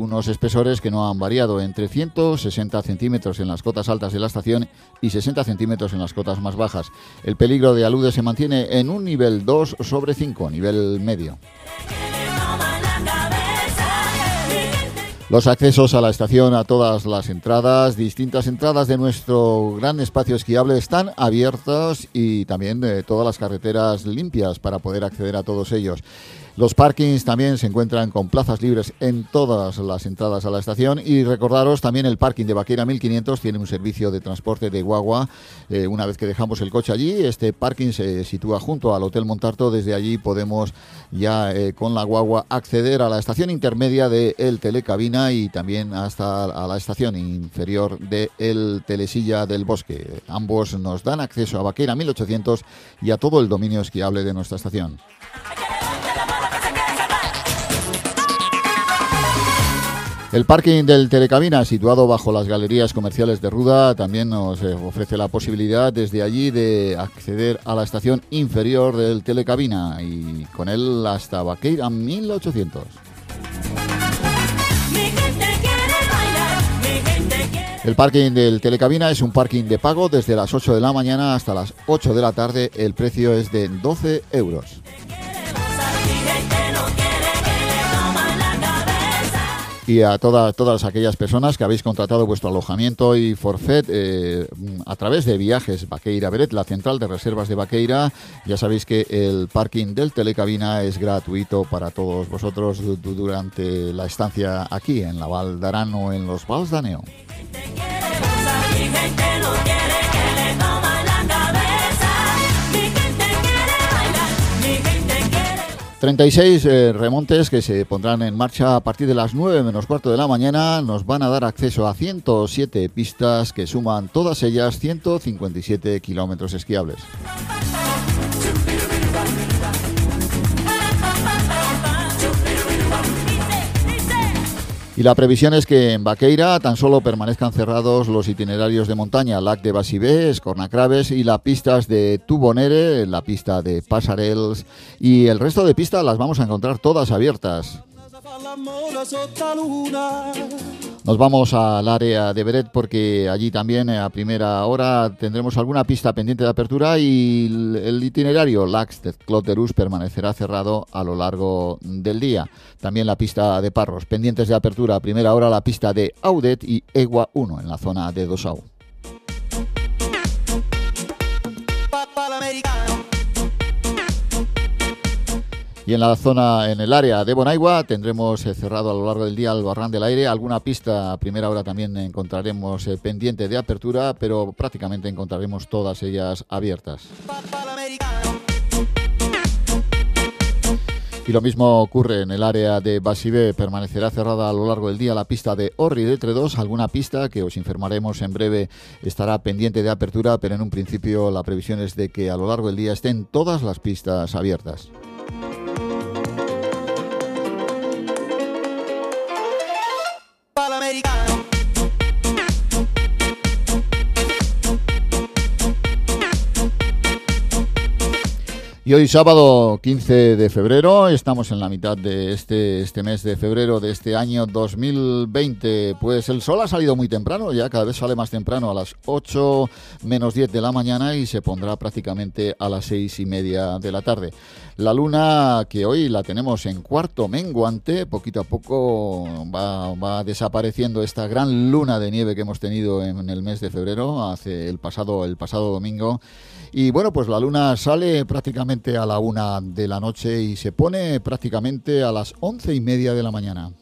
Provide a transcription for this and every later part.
Unos espesores que no han variado entre 160 centímetros en las cotas altas de la estación y 60 centímetros en las cotas más bajas. El peligro de alude se mantiene en un nivel 2 sobre 5, nivel medio. Los accesos a la estación, a todas las entradas, distintas entradas de nuestro gran espacio esquiable están abiertos y también de todas las carreteras limpias para poder acceder a todos ellos. Los parkings también se encuentran con plazas libres en todas las entradas a la estación y recordaros también el parking de Vaquera 1500 tiene un servicio de transporte de guagua. Eh, una vez que dejamos el coche allí, este parking se sitúa junto al Hotel Montarto. Desde allí podemos ya eh, con la guagua acceder a la estación intermedia de el Telecabina y también hasta a la estación inferior de el Telesilla del Bosque. Ambos nos dan acceso a Vaquera 1800 y a todo el dominio esquiable de nuestra estación. El parking del Telecabina, situado bajo las galerías comerciales de Ruda, también nos eh, ofrece la posibilidad desde allí de acceder a la estación inferior del Telecabina y con él hasta Vaqueira 1800. El parking del Telecabina es un parking de pago desde las 8 de la mañana hasta las 8 de la tarde. El precio es de 12 euros. Y a todas todas aquellas personas que habéis contratado vuestro alojamiento y forfait eh, a través de viajes Vaqueira Beret, la central de reservas de Vaqueira. Ya sabéis que el parking del Telecabina es gratuito para todos vosotros durante la estancia aquí en la Val o en los Vals d'Aneo. 36 eh, remontes que se pondrán en marcha a partir de las 9 menos cuarto de la mañana. Nos van a dar acceso a 107 pistas que suman todas ellas 157 kilómetros esquiables. Y la previsión es que en Vaqueira tan solo permanezcan cerrados los itinerarios de montaña Lac de Basibé, Escornacraves y las pistas de Tubonere, la pista de Pasarels y el resto de pistas las vamos a encontrar todas abiertas. Nos vamos al área de Beret porque allí también eh, a primera hora tendremos alguna pista pendiente de apertura y el itinerario Lax de permanecerá cerrado a lo largo del día. También la pista de Parros, pendientes de apertura a primera hora la pista de Audet y Egua 1 en la zona de Dosau. Y en la zona, en el área de Bonaigua, tendremos eh, cerrado a lo largo del día el barran del aire. Alguna pista a primera hora también encontraremos eh, pendiente de apertura, pero prácticamente encontraremos todas ellas abiertas. Y lo mismo ocurre en el área de Basibé, permanecerá cerrada a lo largo del día la pista de Orri de 2, alguna pista que os informaremos en breve estará pendiente de apertura, pero en un principio la previsión es de que a lo largo del día estén todas las pistas abiertas. Y hoy sábado 15 de febrero, estamos en la mitad de este, este mes de febrero de este año 2020. Pues el sol ha salido muy temprano, ya cada vez sale más temprano a las 8 menos 10 de la mañana y se pondrá prácticamente a las 6 y media de la tarde. La luna que hoy la tenemos en cuarto menguante, poquito a poco va, desapareciendo esta gran luna de nieve que hemos tenido en el mes de febrero, hace el pasado, el pasado domingo. Y bueno, pues la luna sale prácticamente a la una de la noche y se pone prácticamente a las once y media de la mañana.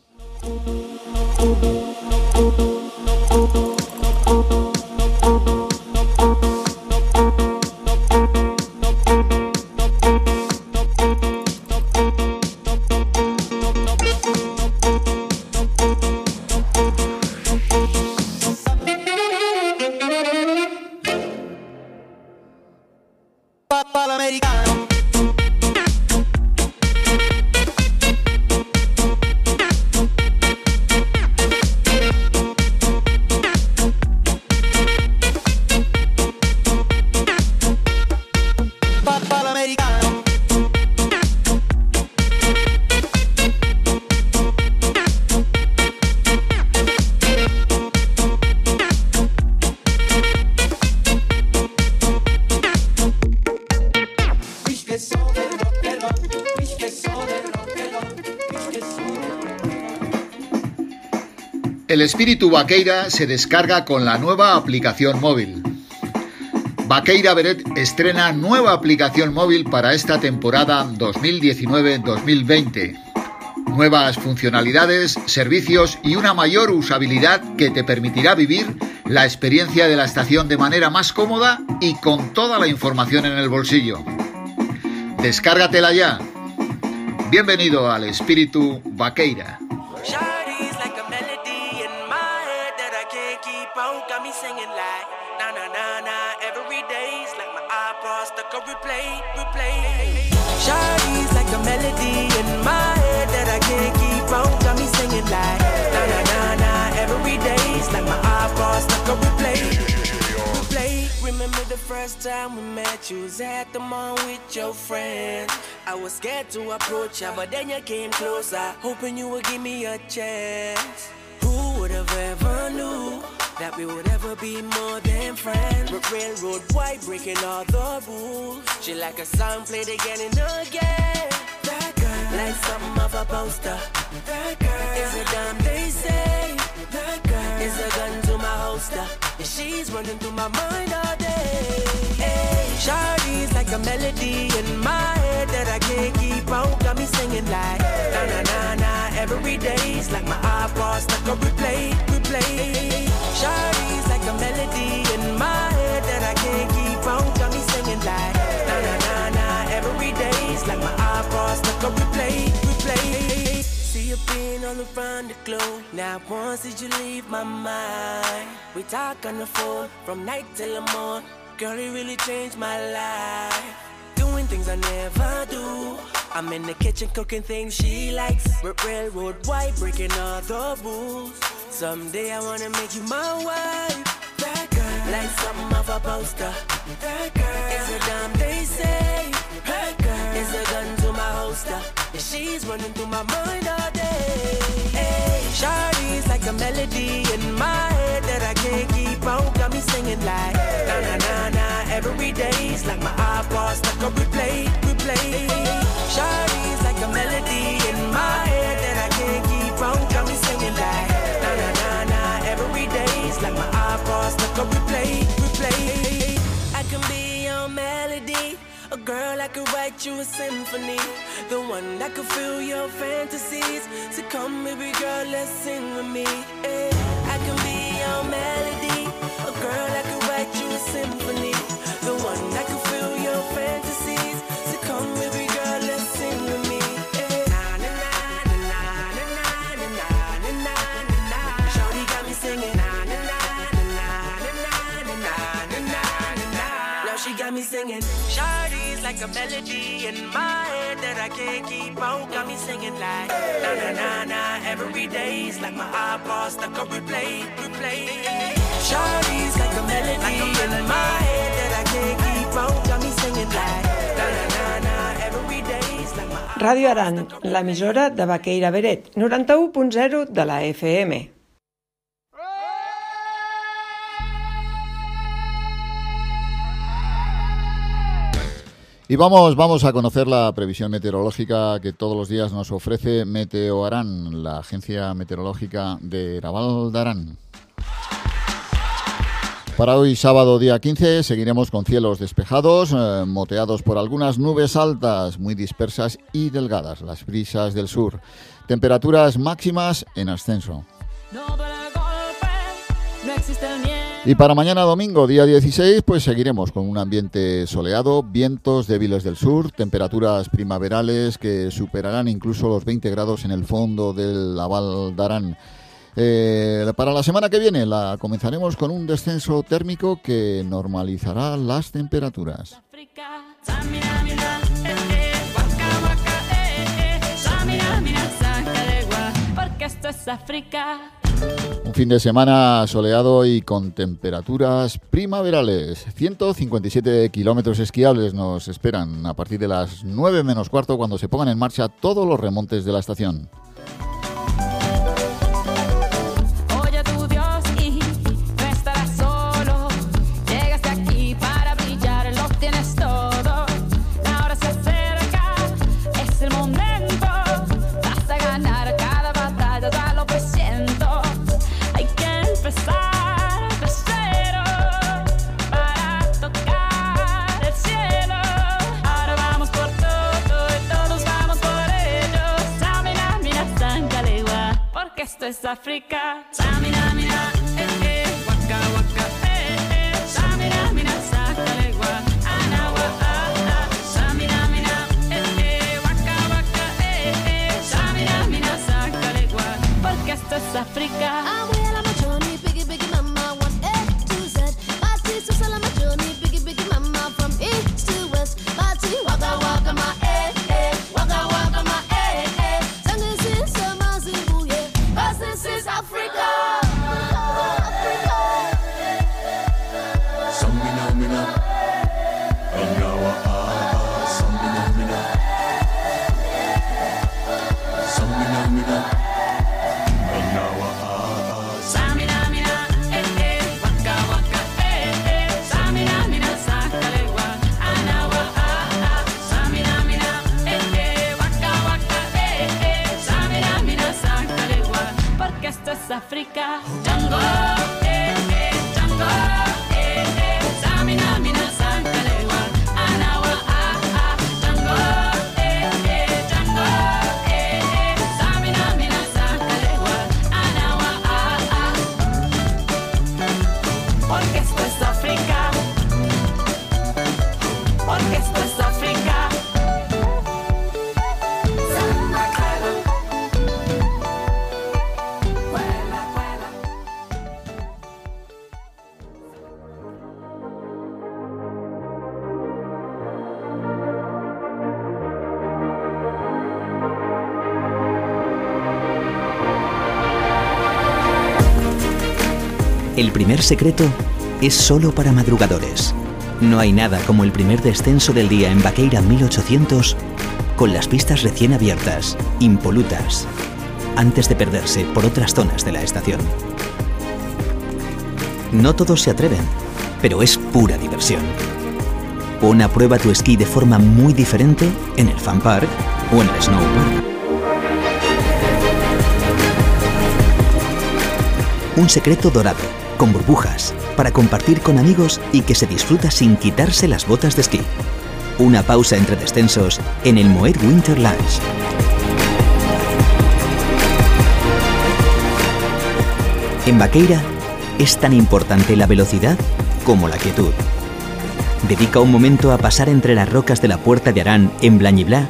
Vaqueira se descarga con la nueva aplicación móvil. Vaqueira Beret estrena nueva aplicación móvil para esta temporada 2019-2020. Nuevas funcionalidades, servicios y una mayor usabilidad que te permitirá vivir la experiencia de la estación de manera más cómoda y con toda la información en el bolsillo. Descárgatela ya. Bienvenido al espíritu Vaqueira. Remember the first time we met? You was at the mall with your friends. I was scared to approach ya, but then you came closer, hoping you would give me a chance. Who would have ever knew? that we would ever be more than friends. But railroad white breaking all the rules. She like a song played again and again. That girl, like something off a poster. That girl is a damn they say. That girl is a gun to my holster. And she's running through my mind all Shawty's like a melody in my head that I can't keep on. Got me singing like na na na na. Every day's like my iPod stuck on replay, replay. Shawty's like a melody in my head that I can't keep on. Got me singing like na na na na. Every day's like my iPod stuck on replay, replay. See you being all around the globe. Now once did you leave my mind? We talk on the phone from night till the morning. Girl, it really changed my life. Doing things I never do. I'm in the kitchen cooking things she likes. Railroad white, breaking all the rules. Someday I wanna make you my wife. That girl, like something off a poster. That girl is a damn they say. That girl is a gun to my holster. And she's running through my mind all day. Hey, Shawty's like a melody in my head that I can't keep on. Got me singing like na na na na. Every day's like my iPod stuck on replay, replay. Shawty's like a melody in my head that I can't keep on. Got me singing like na na na na. Every day's like my iPod stuck on replay, replay. A girl I could write you a symphony. The one that could fill your fantasies. So come, baby girl, let's sing with me. eh. I can be your melody. A girl that like a melody in my head that I can't keep on. Got me singing like na na na na. Every day's like my iPod stuck on replay, replay. Shawty's like a melody in my head that I can't keep on. Got me singing like na na na na. Every day's like my Ràdio Aran, l'emissora de Baqueira Beret, 91.0 de la FM. Y vamos, vamos a conocer la previsión meteorológica que todos los días nos ofrece Meteoarán, la agencia meteorológica de Raval de Arán. Para hoy, sábado día 15, seguiremos con cielos despejados, eh, moteados por algunas nubes altas, muy dispersas y delgadas, las brisas del sur. Temperaturas máximas en ascenso. Y para mañana domingo, día 16, pues seguiremos con un ambiente soleado, vientos débiles del sur, temperaturas primaverales que superarán incluso los 20 grados en el fondo del Laval Darán. Eh, para la semana que viene la comenzaremos con un descenso térmico que normalizará las temperaturas. Esto es África. Un fin de semana soleado y con temperaturas primaverales. 157 kilómetros esquiables nos esperan a partir de las 9 menos cuarto cuando se pongan en marcha todos los remontes de la estación. Es África. Samina, mina, eh, eh, waka, waka, eh, eh. Samina, mina, sakalegua, anawa, ah, ah. Samina, mina, eh, eh, waka, waka, eh, eh. Samina, mina, sakalegua, porque esto es África. My journey, biggie, biggie mama, one A to Z. On my journey, biggie, biggie mama, from east to west. Party, waka, waka, eh, eh, El primer secreto es solo para madrugadores. No hay nada como el primer descenso del día en Vaqueira 1800 con las pistas recién abiertas, impolutas, antes de perderse por otras zonas de la estación. No todos se atreven, pero es pura diversión. Pon a prueba tu esquí de forma muy diferente en el Fan Park o en el Snow Park. Un secreto dorado, con burbujas, para compartir con amigos y que se disfruta sin quitarse las botas de esquí. Una pausa entre descensos en el Moet Winter Lounge. En Vaqueira es tan importante la velocidad como la quietud. Dedica un momento a pasar entre las rocas de la Puerta de Arán en Blañiblá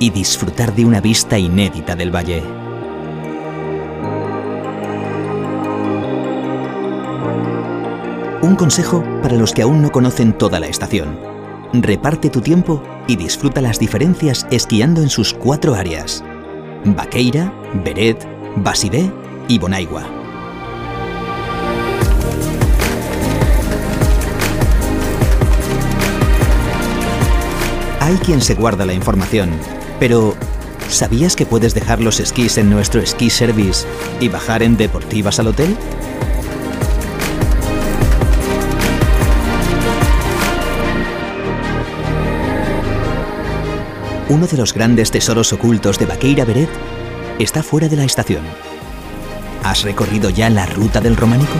y disfrutar de una vista inédita del valle. Un consejo para los que aún no conocen toda la estación. Reparte tu tiempo y disfruta las diferencias esquiando en sus cuatro áreas. Vaqueira, Beret, Basibé y Bonaigua. Hay quien se guarda la información, pero ¿sabías que puedes dejar los esquís en nuestro esquí service y bajar en deportivas al hotel? Uno de los grandes tesoros ocultos de Vaqueira Beret está fuera de la estación. ¿Has recorrido ya la ruta del románico?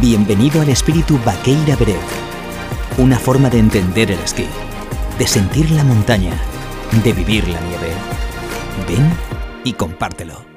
Bienvenido al espíritu Vaqueira Beret. Una forma de entender el esquí, de sentir la montaña, de vivir la nieve. Ven y compártelo.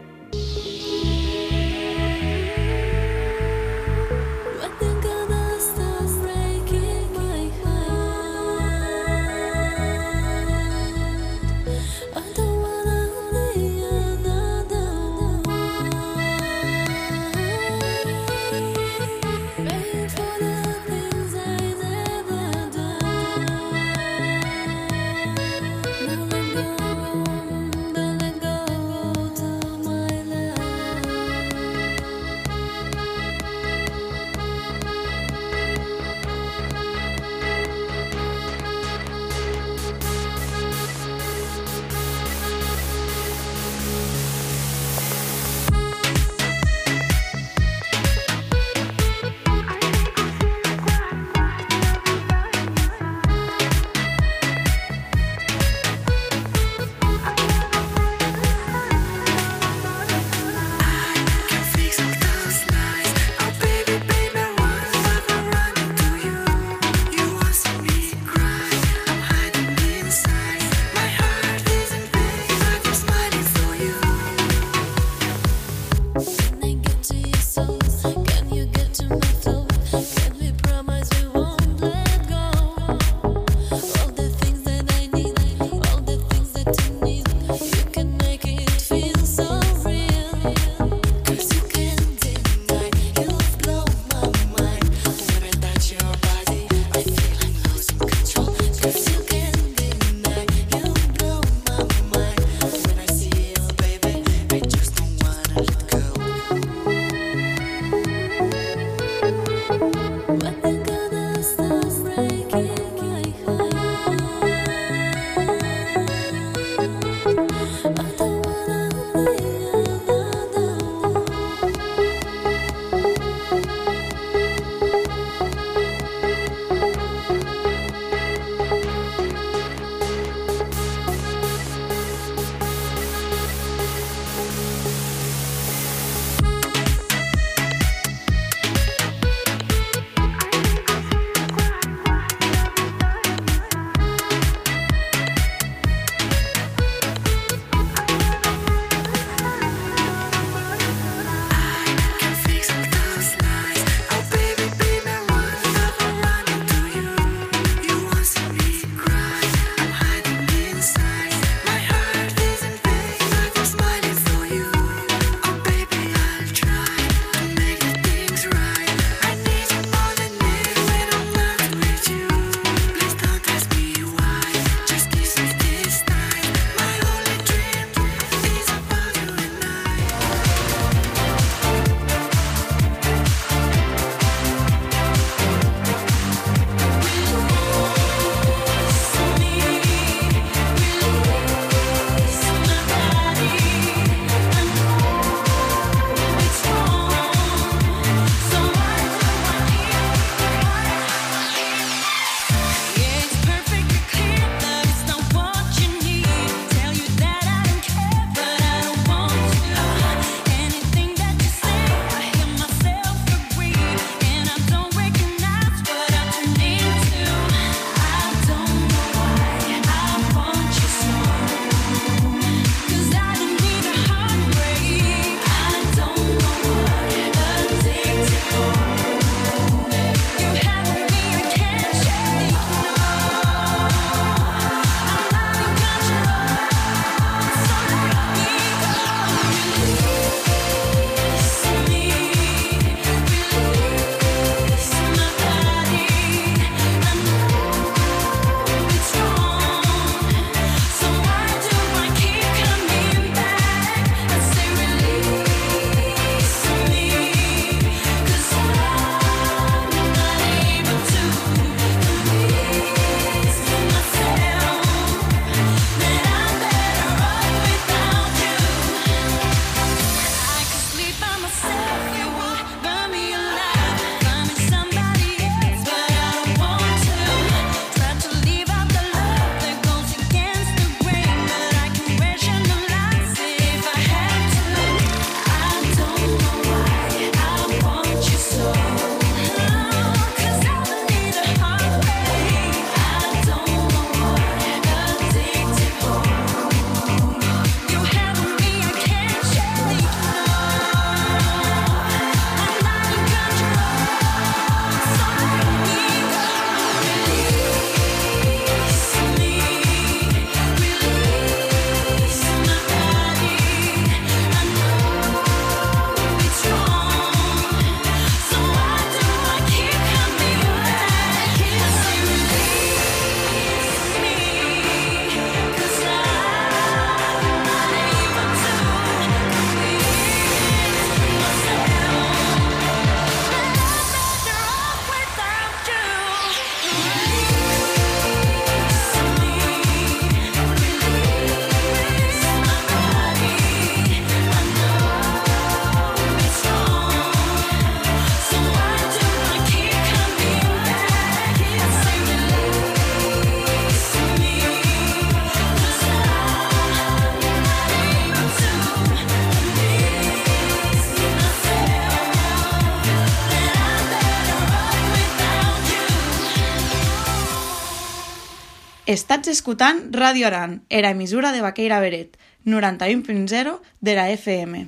Estats escoltant Radio Aran, era emissora de Vaqueira Beret, 91.0 de la FM.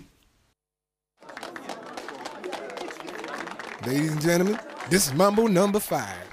Ladies and gentlemen, this is Mambo number 5.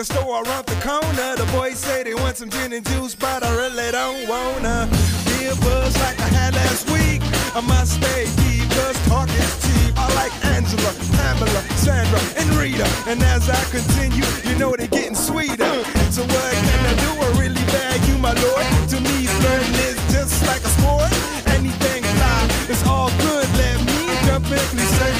Liquor store around the corner. The boys say they want some gin and juice, but I really don't wanna be a buzz like I had last week. I must stay deep, cause talk is cheap. I like Angela, Pamela, Sandra, and Rita. And as I continue, you know they're getting sweeter. So what can I do? I really bag you, my lord. To me, flirting is just like a sport. Anything fly, it's all good. Let me jump in, please the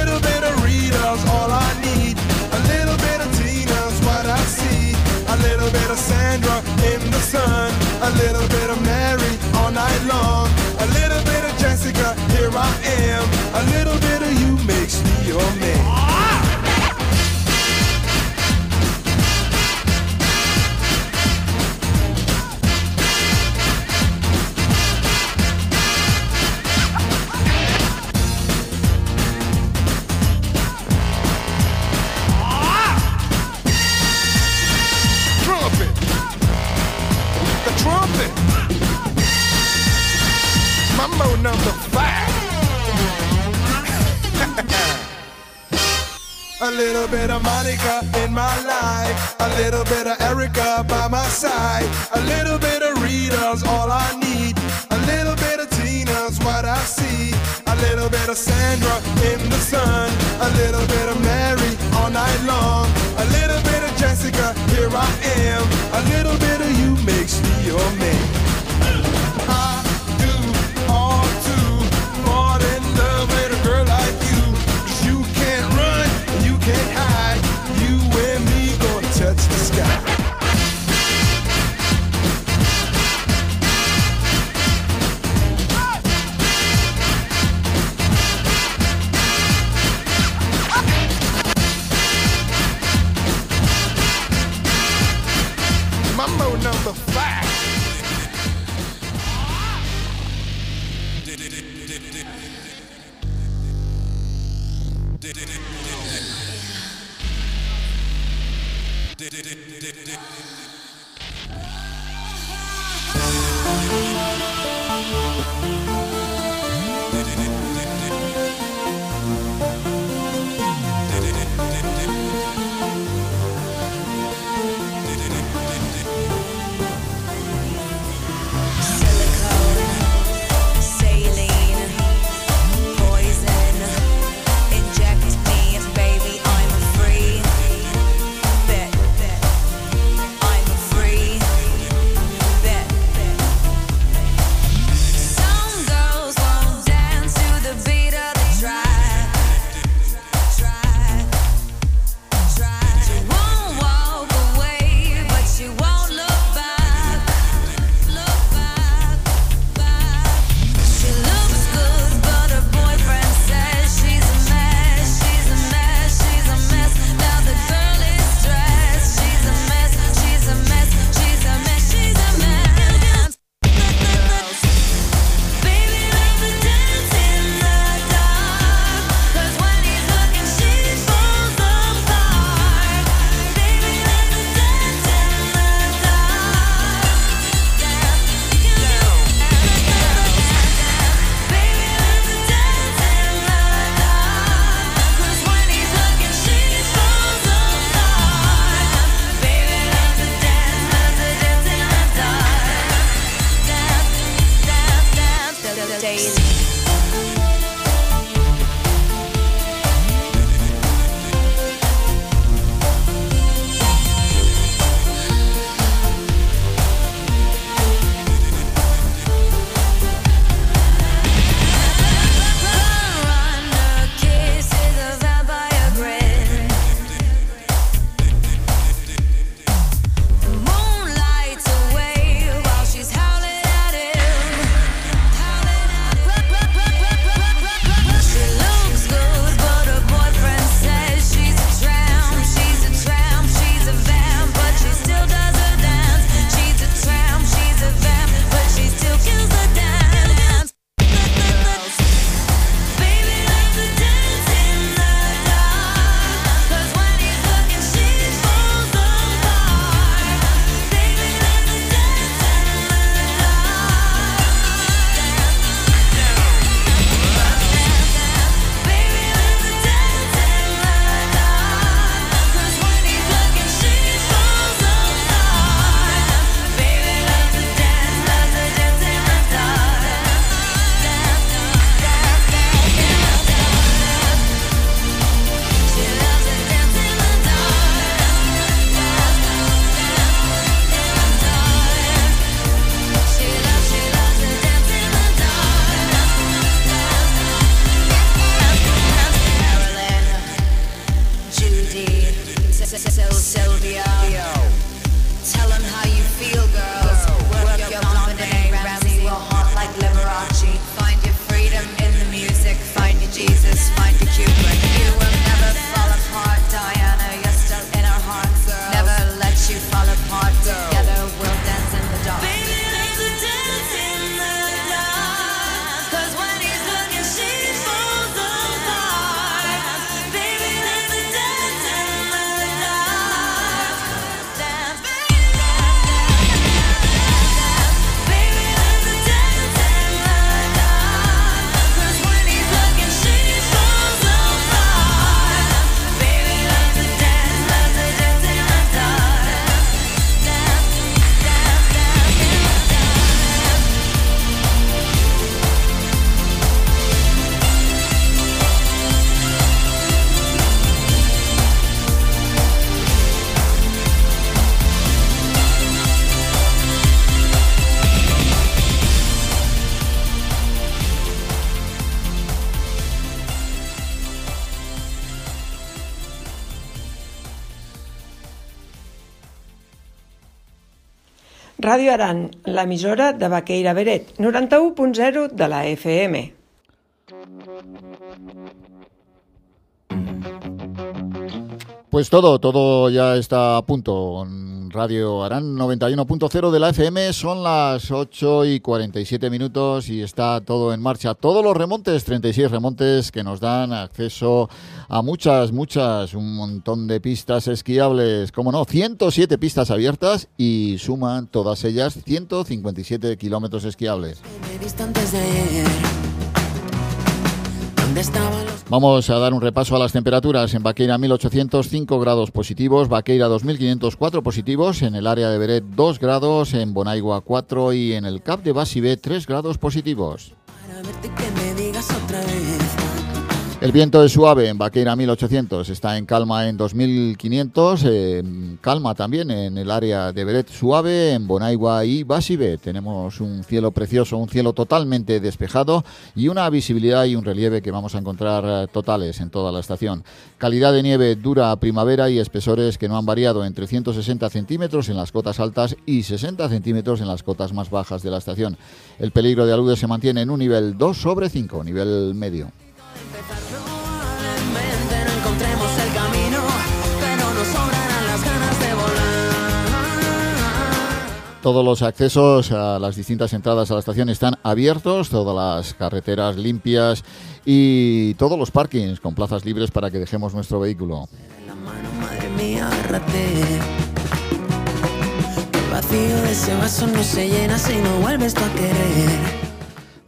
bit of Sandra in the sun. A little bit of Mary all night long. A little bit of Jessica, here I am. A little bit Mambo number five. Ràdio Aran, l'emissora de Baqueira Beret, 91.0 de la FM. Pues todo, todo ya está a punto. Radio Arán 91.0 de la FM son las 8 y 47 minutos y está todo en marcha. Todos los remontes, 36 remontes que nos dan acceso a muchas, muchas, un montón de pistas esquiables. Como no, 107 pistas abiertas y suman todas ellas 157 kilómetros esquiables. Vamos a dar un repaso a las temperaturas. En Baqueira 1805 grados positivos, Baqueira 2504 positivos, en el área de Beret 2 grados, en Bonaigua 4 y en el Cap de Basibé 3 grados positivos. para verte que me digas otra vez? El viento es suave en Baqueira 1800, está en calma en 2500, eh, calma también en el área de Beret suave, en Bonaigua y Basibé. Tenemos un cielo precioso, un cielo totalmente despejado y una visibilidad y un relieve que vamos a encontrar eh, totales en toda la estación. Calidad de nieve dura primavera y espesores que no han variado entre 160 centímetros en las cotas altas y 60 centímetros en las cotas más bajas de la estación. El peligro de alude se mantiene en un nivel 2 sobre 5, nivel medio. Todos los accesos a las distintas entradas a la estación están abiertos, todas las carreteras limpias y todos los parkings con plazas libres para que dejemos nuestro vehículo.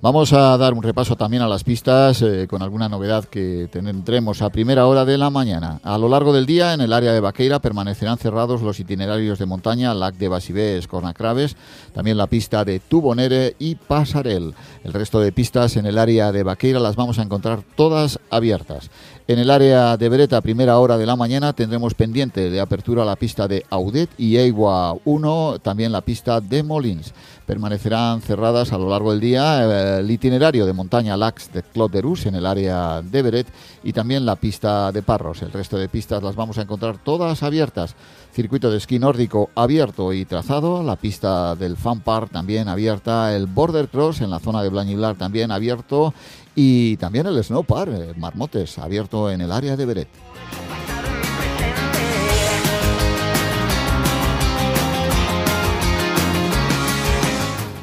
Vamos a dar un repaso también a las pistas eh, con alguna novedad que tendremos a primera hora de la mañana. A lo largo del día, en el área de Baqueira, permanecerán cerrados los itinerarios de montaña Lac de Basibés, Cornacraves, también la pista de Tubonere y Pasarel. El resto de pistas en el área de Baqueira las vamos a encontrar todas abiertas. En el área de Bereta, a primera hora de la mañana, tendremos pendiente de apertura la pista de Audet y Eigua 1, también la pista de Molins. Permanecerán cerradas a lo largo del día eh, el itinerario de montaña Lax de Clot de Rus en el área de Beret y también la pista de Parros. El resto de pistas las vamos a encontrar todas abiertas. Circuito de esquí nórdico abierto y trazado, la pista del Fan Park también abierta, el Border Cross en la zona de Blañiblar también abierto y también el Snow Park, eh, Marmotes, abierto en el área de Beret.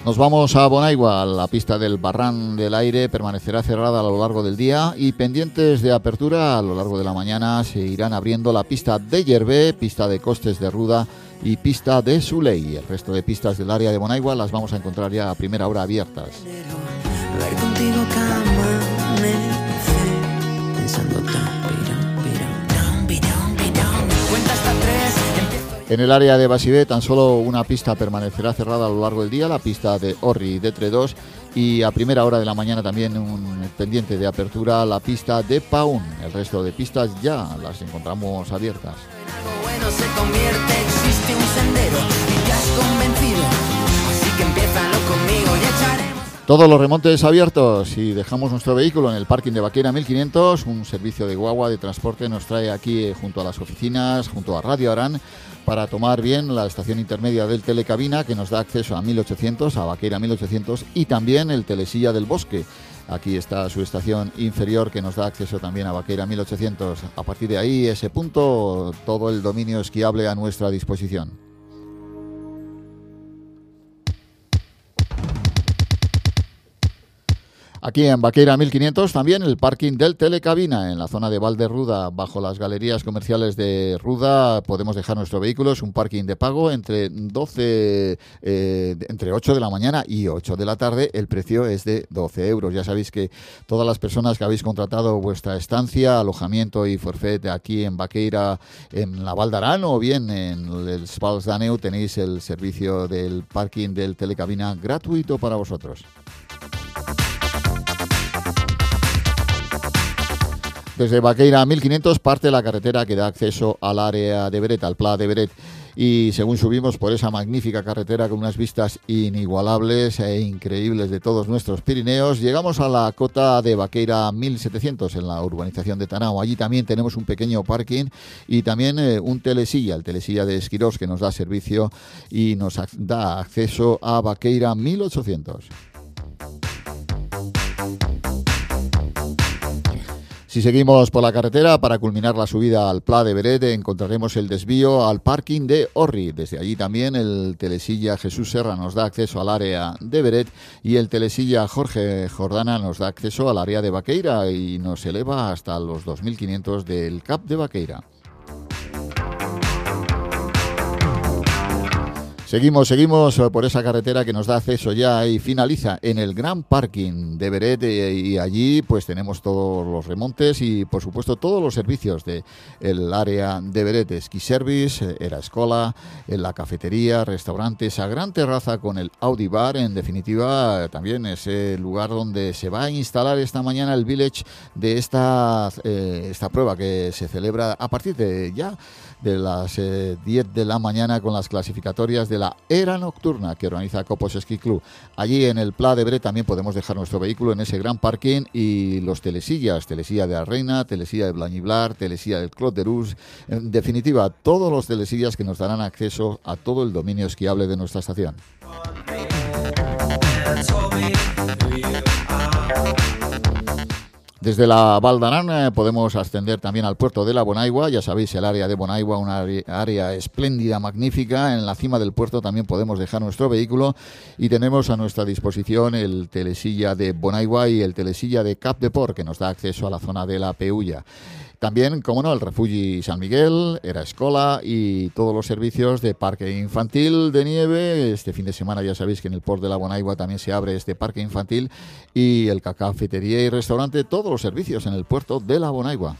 Nos vamos a Bonaigua, la pista del Barran del Aire permanecerá cerrada a lo largo del día y pendientes de apertura a lo largo de la mañana se irán abriendo la pista de Yerbé, pista de Costes de Ruda y pista de Suley. El resto de pistas del área de Bonaigua las vamos a encontrar ya a primera hora abiertas. En el área de Basibé tan solo una pista permanecerá cerrada a lo largo del día, la pista de Orri de 2 y a primera hora de la mañana también un pendiente de apertura la pista de Paun. El resto de pistas ya las encontramos abiertas. Todos los remontes abiertos y dejamos nuestro vehículo en el parking de Vaquera 1500. Un servicio de guagua de transporte nos trae aquí eh, junto a las oficinas, junto a Radio Arán, para tomar bien la estación intermedia del Telecabina que nos da acceso a 1800, a Vaquera 1800 y también el Telesilla del Bosque. Aquí está su estación inferior que nos da acceso también a Vaquera 1800. A partir de ahí, ese punto, todo el dominio esquiable a nuestra disposición. Aquí en Vaqueira 1500 también el parking del Telecabina en la zona de Valderruda, bajo las galerías comerciales de Ruda, podemos dejar nuestro vehículo, es un parking de pago entre 12, eh, entre 8 de la mañana y 8 de la tarde, el precio es de 12 euros. Ya sabéis que todas las personas que habéis contratado vuestra estancia, alojamiento y forfait aquí en Vaqueira, en la Valdarán o bien en el Spals Daneu, tenéis el servicio del parking del Telecabina gratuito para vosotros. Desde Vaqueira 1500 parte la carretera que da acceso al área de Beret, al Pla de Beret. Y según subimos por esa magnífica carretera con unas vistas inigualables e increíbles de todos nuestros Pirineos, llegamos a la cota de Vaqueira 1700 en la urbanización de Tanao. Allí también tenemos un pequeño parking y también eh, un telesilla, el telesilla de Esquirós que nos da servicio y nos da acceso a Vaqueira 1800. Si seguimos por la carretera para culminar la subida al Pla de Beret, encontraremos el desvío al parking de Orri. Desde allí también el telesilla Jesús Serra nos da acceso al área de Beret y el telesilla Jorge Jordana nos da acceso al área de Vaqueira y nos eleva hasta los 2500 del CAP de Vaqueira. Seguimos, seguimos eh, por esa carretera que nos da acceso ya y finaliza en el gran parking de Beret eh, y allí pues tenemos todos los remontes y por supuesto todos los servicios de el área de Beret, Ski Service, eh, Era Escola, en la cafetería, restaurante, esa gran terraza con el Audi Bar, en definitiva también ese lugar donde se va a instalar esta mañana el village de esta, esta prueba que se celebra a partir de ya de las eh, 10 de la mañana con las clasificatorias de la Era Nocturna que organiza Copos Ski Club. Allí en el Pla de Bre también podemos dejar nuestro vehículo en ese gran parking y los telesillas, telesilla de la telesilla de Blañiblar, telesilla del Clot de Rus, en definitiva, todos los telesillas que nos darán acceso a todo el dominio esquiable de nuestra estación. Desde la Valdarán eh, podemos ascender también al puerto de la Bonaigua, ya sabéis el área de Bonaigua, una área espléndida, magnífica, en la cima del puerto también podemos dejar nuestro vehículo y tenemos a nuestra disposición el telesilla de Bonaigua y el telesilla de Cap de Port que nos da acceso a la zona de la Peulla. También, como no, el Refugi San Miguel, Era Escola y todos los servicios de parque infantil de nieve. Este fin de semana ya sabéis que en el Port de la Bonaigua también se abre este parque infantil y el cafetería y restaurante, todos los servicios en el puerto de la Bonaigua.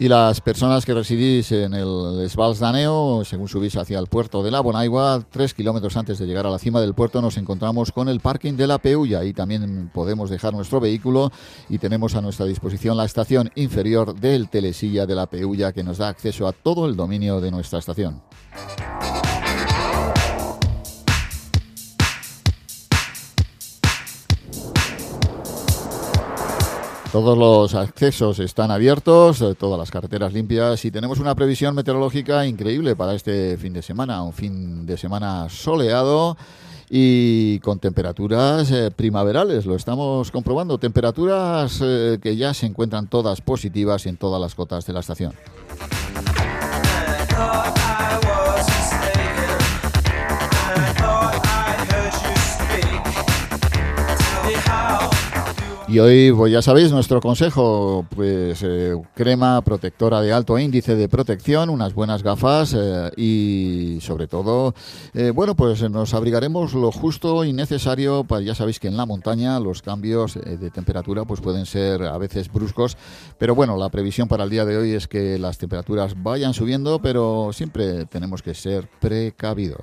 Y las personas que residís en el Esbals Daneo, según subís hacia el puerto de la Bonaigua, tres kilómetros antes de llegar a la cima del puerto, nos encontramos con el parking de la Peulla. Ahí también podemos dejar nuestro vehículo y tenemos a nuestra disposición la estación inferior del Telesilla de la Peulla, que nos da acceso a todo el dominio de nuestra estación. Todos los accesos están abiertos, eh, todas las carreteras limpias y tenemos una previsión meteorológica increíble para este fin de semana, un fin de semana soleado y con temperaturas eh, primaverales, lo estamos comprobando, temperaturas eh, que ya se encuentran todas positivas en todas las cotas de la estación. Y hoy, pues ya sabéis, nuestro consejo, pues eh, crema protectora de alto índice de protección, unas buenas gafas eh, y sobre todo, eh, bueno, pues nos abrigaremos lo justo y necesario, ya sabéis que en la montaña los cambios de temperatura pues pueden ser a veces bruscos, pero bueno, la previsión para el día de hoy es que las temperaturas vayan subiendo, pero siempre tenemos que ser precavidos.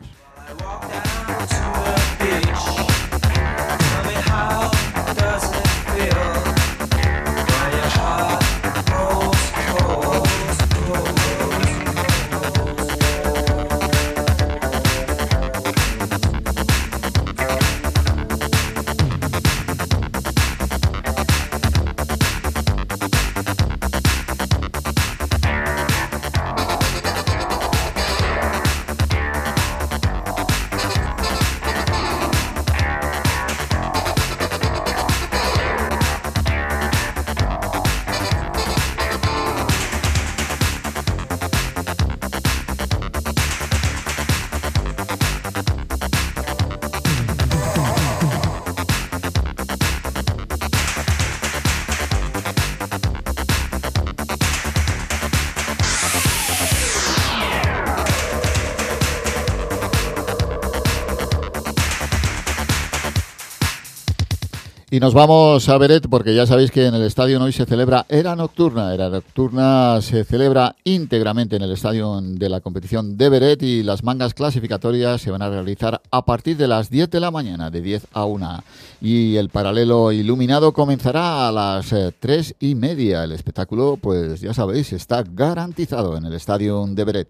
Y nos vamos a Beret porque ya sabéis que en el estadio hoy se celebra Era Nocturna. Era Nocturna se celebra íntegramente en el estadio de la competición de Beret y las mangas clasificatorias se van a realizar a partir de las 10 de la mañana, de 10 a 1. Y el paralelo iluminado comenzará a las eh, 3 y media. El espectáculo, pues ya sabéis, está garantizado en el estadio de Beret.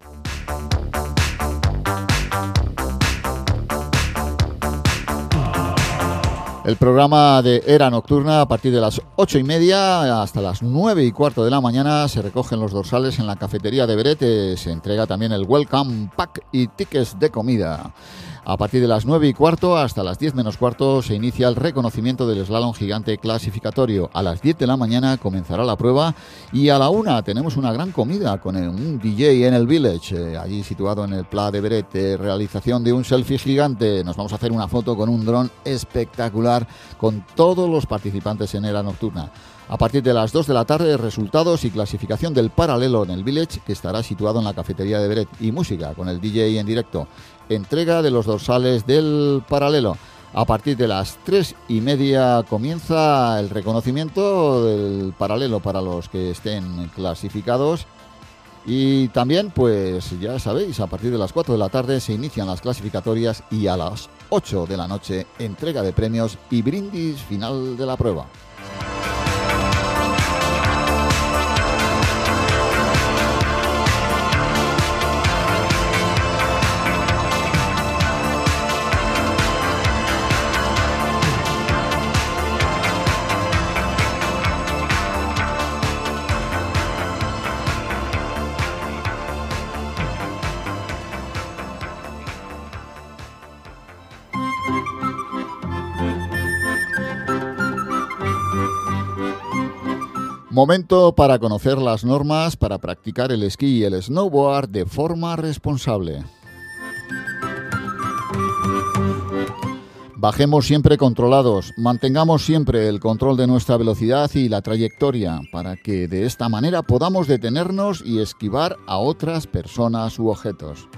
El programa de Era Nocturna a partir de las ocho y media hasta las nueve y cuarto de la mañana se recogen los dorsales en la cafetería de Berete. Se entrega también el Welcome Pack y tickets de comida. A partir de las nueve y cuarto hasta las 10 menos cuarto se inicia el reconocimiento del slalom gigante clasificatorio. A las 10 de la mañana comenzará la prueba y a la una tenemos una gran comida con un DJ en el Village, eh, allí situado en el Pla de Beret, eh, realización de un selfie gigante. Nos vamos a hacer una foto con un dron espectacular con todos los participantes en era nocturna. A partir de las 2 de la tarde, resultados y clasificación del paralelo en el Village, que estará situado en la cafetería de Beret, y música con el DJ en directo. Entrega de los dorsales del paralelo. A partir de las 3 y media comienza el reconocimiento del paralelo para los que estén clasificados. Y también, pues ya sabéis, a partir de las 4 de la tarde se inician las clasificatorias y a las 8 de la noche entrega de premios y brindis final de la prueba. Momento para conocer las normas para practicar el esquí y el snowboard de forma responsable. Bajemos siempre controlados, mantengamos siempre el control de nuestra velocidad y la trayectoria para que de esta manera podamos detenernos y esquivar a otras personas u objetos.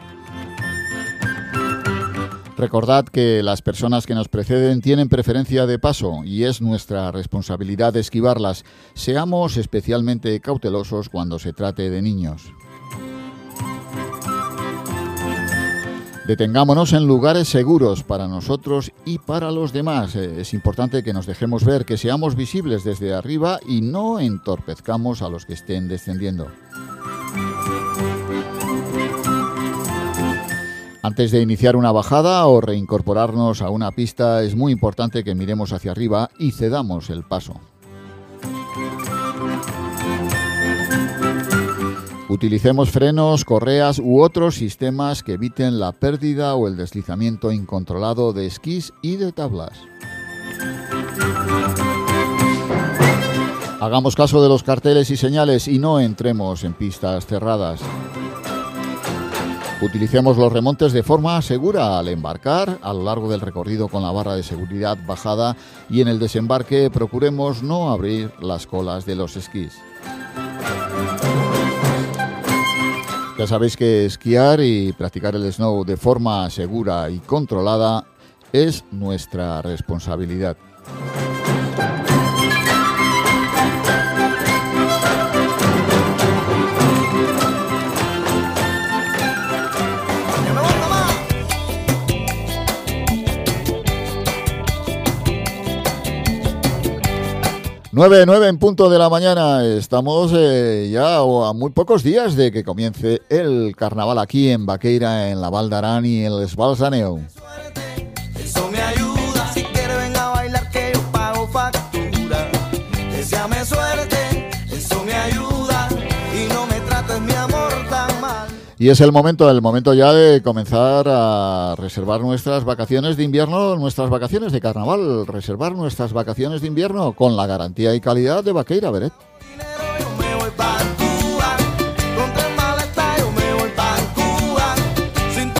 Recordad que las personas que nos preceden tienen preferencia de paso y es nuestra responsabilidad esquivarlas. Seamos especialmente cautelosos cuando se trate de niños. Detengámonos en lugares seguros para nosotros y para los demás. Eh, Es importante que nos dejemos ver, que seamos visibles desde arriba y no entorpezcamos a los que estén descendiendo. Antes de iniciar una bajada o reincorporarnos a una pista es muy importante que miremos hacia arriba y cedamos el paso. Utilicemos frenos, correas u otros sistemas que eviten la pérdida o el deslizamiento incontrolado de esquís y de tablas. Hagamos caso de los carteles y señales y no entremos en pistas cerradas. Utilicemos los remontes de forma segura al embarcar, a lo largo del recorrido con la barra de seguridad bajada y en el desembarque procuremos no abrir las colas de los esquís. Ya sabéis que esquiar y practicar el snow de forma segura y controlada es nuestra responsabilidad. Nueve, nueve en punto de la mañana. Estamos eh, ya a muy pocos días de que comience el carnaval aquí en Baqueira, en la Val d'Aran y en el Esbalsaneu. Y es el momento, el momento ya de comenzar a reservar nuestras vacaciones de invierno, nuestras vacaciones de carnaval, reservar nuestras vacaciones de invierno con la garantía y calidad de Baqueira Beret.